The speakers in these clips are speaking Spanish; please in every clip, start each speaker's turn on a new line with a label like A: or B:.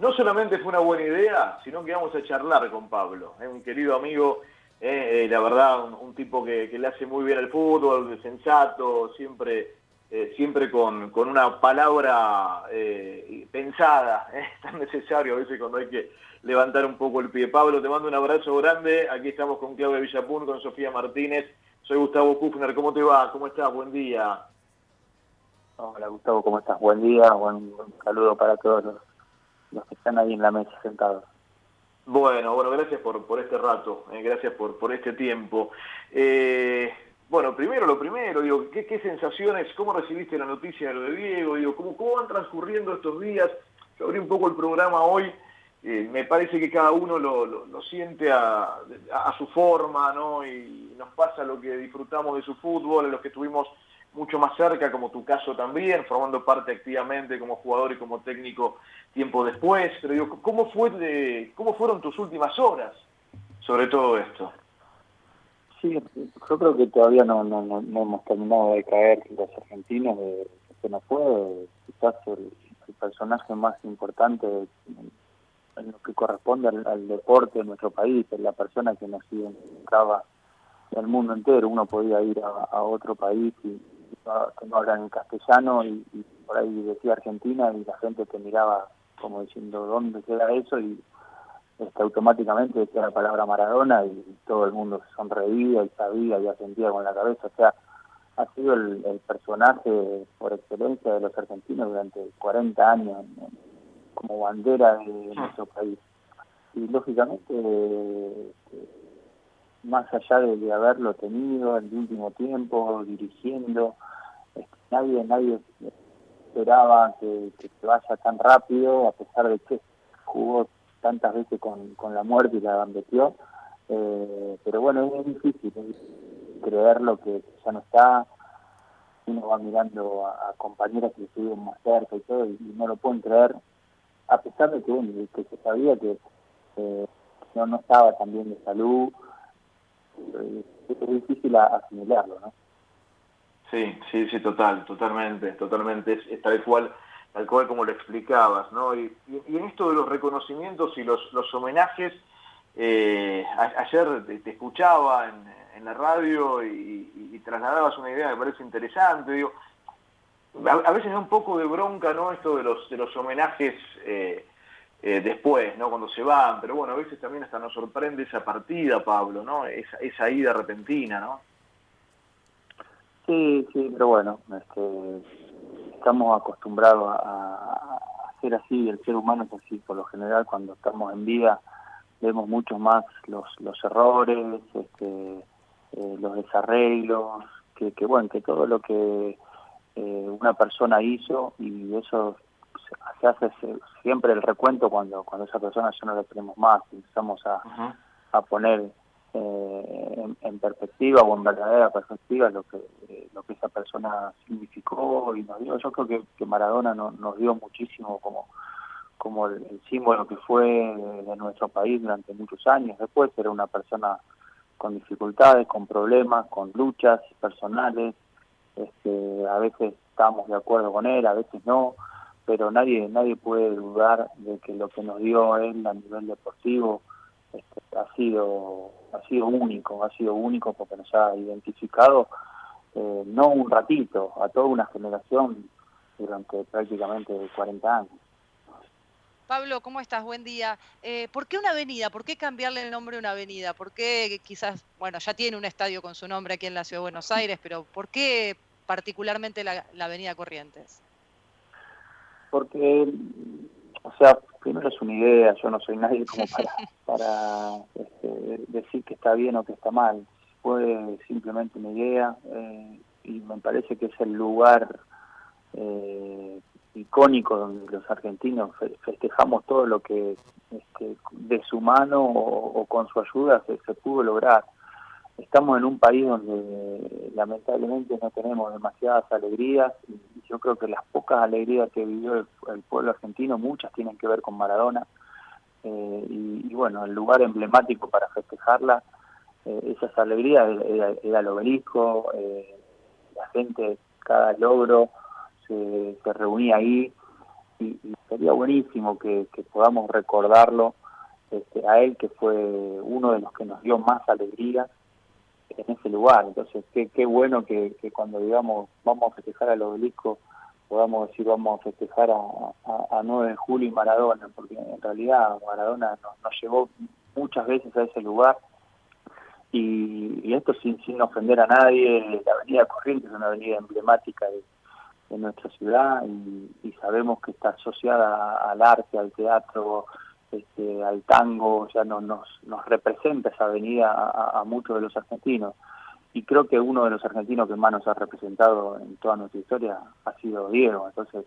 A: no solamente fue una buena idea, sino que vamos a charlar con Pablo, es un querido amigo, eh, la verdad, un, tipo que, le hace muy bien al fútbol, sensato, siempre, eh, siempre con, una palabra eh, pensada, es tan necesario a veces cuando hay que levantar un poco el pie. Pablo, te mando un abrazo grande, aquí estamos con Claudia Villapun, con Sofía Martínez, soy Gustavo Kufner, ¿cómo te va? ¿Cómo estás? Buen día.
B: Hola Gustavo, ¿cómo estás? Buen día, buen, saludo para todos los los que están ahí en la mesa sentados.
A: Bueno, bueno, gracias por, por este rato, eh, gracias por, por este tiempo. Eh, bueno, primero lo primero, digo, ¿qué, ¿qué, sensaciones, cómo recibiste la noticia de lo de Diego? Digo, ¿cómo, cómo van transcurriendo estos días? Yo abrí un poco el programa hoy, eh, me parece que cada uno lo, lo, siente a, a, su forma, ¿no? Y nos pasa lo que disfrutamos de su fútbol, los que estuvimos mucho más cerca, como tu caso también, formando parte activamente como jugador y como técnico tiempo después. Pero digo, ¿cómo, fue de, ¿cómo fueron tus últimas horas sobre todo esto?
B: Sí, yo creo que todavía no, no, no, hemos terminado de caer los argentinos de que no fue quizás el, personaje más importante en lo que corresponde al, deporte de nuestro país, es la persona que nos identificaba del mundo entero. Uno podía ir a otro país y, que no hablan en castellano y, por ahí decía Argentina y la gente te miraba como diciendo dónde queda eso y este, automáticamente decía la palabra Maradona y todo el mundo se sonreía y sabía y asentía con la cabeza. O sea, ha sido el, personaje por excelencia de los argentinos durante 40 años como bandera de nuestro país. Y lógicamente, este, más allá de, haberlo tenido en el último tiempo, dirigiendo, nadie nadie esperaba que, se vaya tan rápido, a pesar de que jugó tantas veces con, con la muerte y la gambeteó. Eh, pero bueno, es difícil creer lo que ya no está. Uno va mirando a, compañeras que estuvieron más cerca y todo, y, no lo pueden creer, a pesar de que, se sabía que eh, no, no estaba tan bien de salud. Eh, es difícil asimilarlo, ¿no?
A: Sí, sí, sí, total, totalmente, totalmente, es, tal cual tal cual como lo explicabas, ¿no? Y, en esto de los reconocimientos y los, los homenajes, eh, ayer te, escuchaba en, la radio y, trasladabas una idea que me parece interesante, digo, a, veces da un poco de bronca, ¿no? Esto de los, de los homenajes eh, eh, después, ¿no? Cuando se van, pero bueno, a veces también hasta nos sorprende esa partida, Pablo, ¿no? Esa, esa ida repentina, ¿no?
B: Sí, sí, pero bueno, este, estamos acostumbrados a, ser así, el ser humano es así, por lo general cuando estamos en vida vemos mucho más los, los errores, este, eh, los desarreglos, que, que bueno, que todo lo que eh, una persona hizo y eso se, hace siempre el recuento cuando cuando esa persona ya no la tenemos más, empezamos a, a poner eh, en, perspectiva o en verdadera perspectiva lo que lo que esa persona significó y nos dio. Yo creo que, que Maradona nos dio muchísimo como como el, símbolo que fue de, nuestro país durante muchos años. Después era una persona con dificultades, con problemas, con luchas personales. Este, a veces estábamos de acuerdo con él, a veces no, pero nadie nadie puede dudar de que lo que nos dio él a nivel deportivo este, ha sido ha sido único, ha sido único porque nos ha identificado eh, no un ratito, a toda una generación durante prácticamente 40 años.
C: Pablo, ¿cómo estás? Buen día. Eh, ¿Por qué una avenida? ¿Por qué cambiarle el nombre a una avenida? ¿Por qué quizás, bueno, ya tiene un estadio con su nombre aquí en la Ciudad de Buenos Aires, pero ¿por qué particularmente la, la Avenida Corrientes?
B: Porque, o sea, primero es una idea, yo no soy nadie como para, para este, decir que está bien o que está mal. Fue simplemente una idea eh, y me parece que es el lugar eh, icónico donde los argentinos festejamos todo lo que este, de su mano o, con su ayuda se, se pudo lograr estamos en un país donde lamentablemente no tenemos demasiadas alegrías y yo creo que las pocas alegrías que vivió el, pueblo argentino, muchas tienen que ver con Maradona eh, y, bueno, el lugar emblemático para festejarla, eh, esas alegrías era, el obelisco, eh, la gente, cada logro se, reunía ahí y, sería buenísimo que, podamos recordarlo este, a él, que fue uno de los que nos dio más alegría en ese lugar. Entonces, qué, bueno que, cuando digamos vamos a festejar al obelisco, podamos decir vamos a festejar a, 9 de julio y Maradona, porque en realidad Maradona nos, llevó muchas veces a ese lugar. Y, esto sin, sin ofender a nadie, la Avenida Corrientes es una avenida emblemática de, nuestra ciudad y, sabemos que está asociada al arte, al teatro, este, al tango, ya no, nos, nos representa esa avenida a, muchos de los argentinos. Y creo que uno de los argentinos que más nos ha representado en toda nuestra historia ha sido Diego. Entonces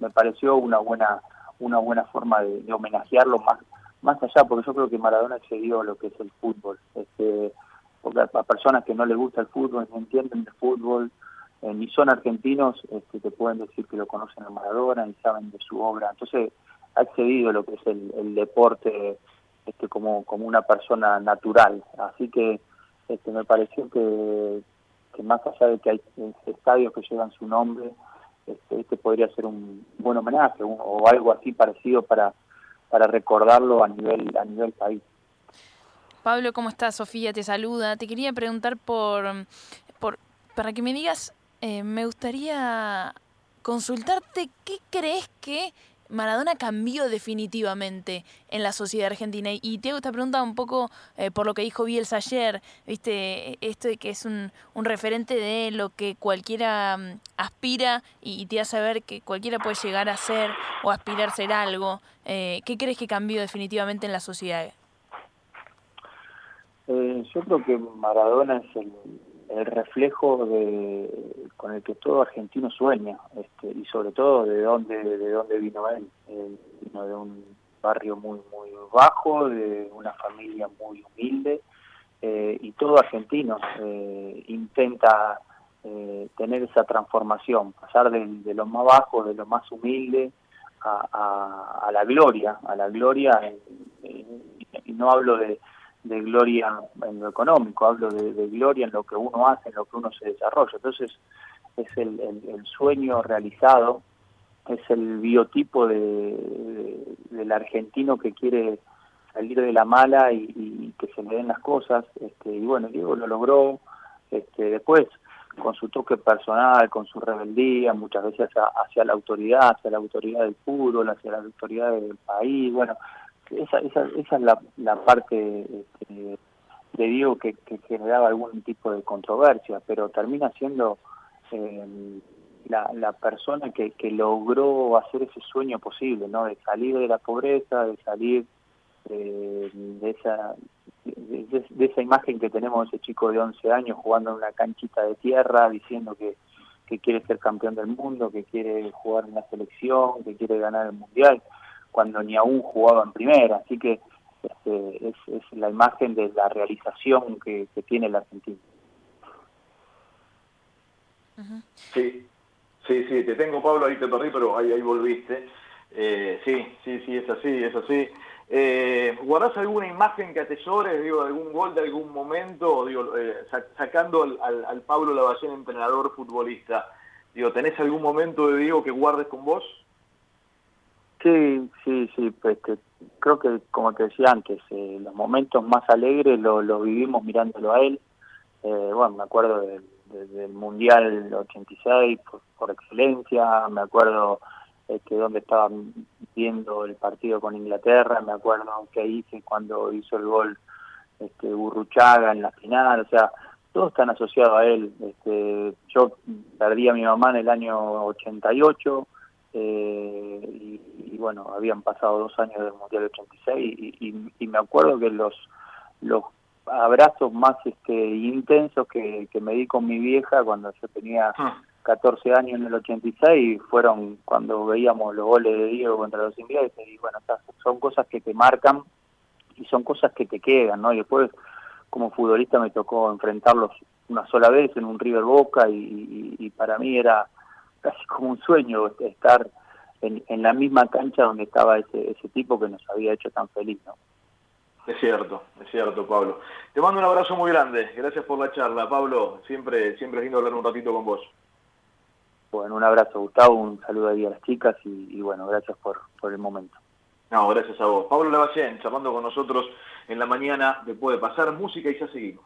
B: me pareció una buena una buena forma de, homenajearlo más más allá, porque yo creo que Maradona excedió lo que es el fútbol. Este, porque a, personas que no les gusta el fútbol, no entienden de fútbol, eh, ni son argentinos, este, te pueden decir que lo conocen a Maradona y saben de su obra. Entonces, ha excedido lo que es el, deporte este, como, como una persona natural. Así que este, me pareció que, que más allá de que hay estadios que llevan su nombre, este, este podría ser un buen homenaje o algo así parecido para, para recordarlo a nivel, a nivel país.
D: Pablo, ¿cómo estás? Sofía te saluda. Te quería preguntar por, por para que me digas, eh, me gustaría consultarte qué crees que Maradona cambió definitivamente en la sociedad argentina. Y te hago esta pregunta un poco eh, por lo que dijo Bielsa ayer, viste, esto de que es un, un referente de lo que cualquiera mm, aspira y, te hace ver que cualquiera puede llegar a ser o aspirar a ser algo. Eh, ¿Qué crees que cambió definitivamente en la sociedad?
B: Eh, yo creo que Maradona es el, el reflejo de, con el que todo argentino sueña este, y sobre todo de dónde de dónde vino él. Vino de un barrio muy muy bajo de una familia muy humilde eh, y todo argentino eh, intenta eh, tener esa transformación pasar de, lo más bajo de lo más humilde a, a, la gloria a la gloria y no hablo de de gloria en lo económico, hablo de, gloria en lo que uno hace, en lo que uno se desarrolla. Entonces es el, sueño realizado, es el biotipo de, del argentino que quiere salir de la mala y, que se le den las cosas. Este, y bueno, Diego lo logró. Este, después, con su toque personal, con su rebeldía, muchas veces hacia, hacia la autoridad, hacia la autoridad del fútbol, hacia la autoridad del país. Bueno, esa, esa, esa es la, la parte este, de que, que, generaba algún tipo de controversia, pero termina siendo eh, la, la persona que, que logró hacer ese sueño posible, ¿no? De salir de la pobreza, de salir eh, de esa de, esa imagen que tenemos de ese chico de 11 años jugando en una canchita de tierra, diciendo que, que quiere ser campeón del mundo, que quiere jugar en la selección, que quiere ganar el mundial cuando ni aún jugaba en primera, así que este, es, la imagen de la realización que, tiene el argentino.
A: Sí, sí, sí, te tengo Pablo, ahí te perdí, pero ahí, ahí volviste. Eh, sí, sí, sí, es así, es así. Eh, ¿Guardás alguna imagen que atesores, digo, algún gol de algún momento, digo, eh, sacando al, al, Pablo Lavallén, entrenador futbolista? Digo, ¿tenés algún momento de Diego que guardes con vos?
B: Sí, sí, sí, pues, creo que como te decía antes, eh, los momentos más alegres los lo vivimos mirándolo a él. Eh, bueno, me acuerdo del, Mundial 86 por, por, excelencia, me acuerdo este, donde estaba viendo el partido con Inglaterra, me acuerdo que hice cuando hizo el gol este, Burruchaga en la final, o sea, todo están asociado a él. Este, yo perdí a mi mamá en el año 88, eh, bueno, habían pasado dos años del Mundial 86 y, y, me acuerdo que los, los abrazos más este, intensos que, que me di con mi vieja cuando yo tenía 14 ah. años en el 86 fueron cuando veíamos los goles de Diego contra los ingleses y bueno, son cosas que te marcan y son cosas que te quedan, ¿no? Y después como futbolista me tocó enfrentarlos una sola vez en un River Boca y, y para mí era casi como un sueño estar en, la misma cancha donde estaba ese, ese tipo que nos había hecho tan feliz, ¿no?
A: Es cierto, es cierto, Pablo. Te mando un abrazo muy grande. Gracias por la charla, Pablo. Siempre, siempre es lindo hablar un ratito con vos.
B: Bueno, un abrazo Gustavo, un saludo ahí a las chicas y, bueno, gracias por, por el momento.
A: No, gracias a vos. Pablo Lavallén, charlando con nosotros en la mañana, después de pasar música y ya seguimos.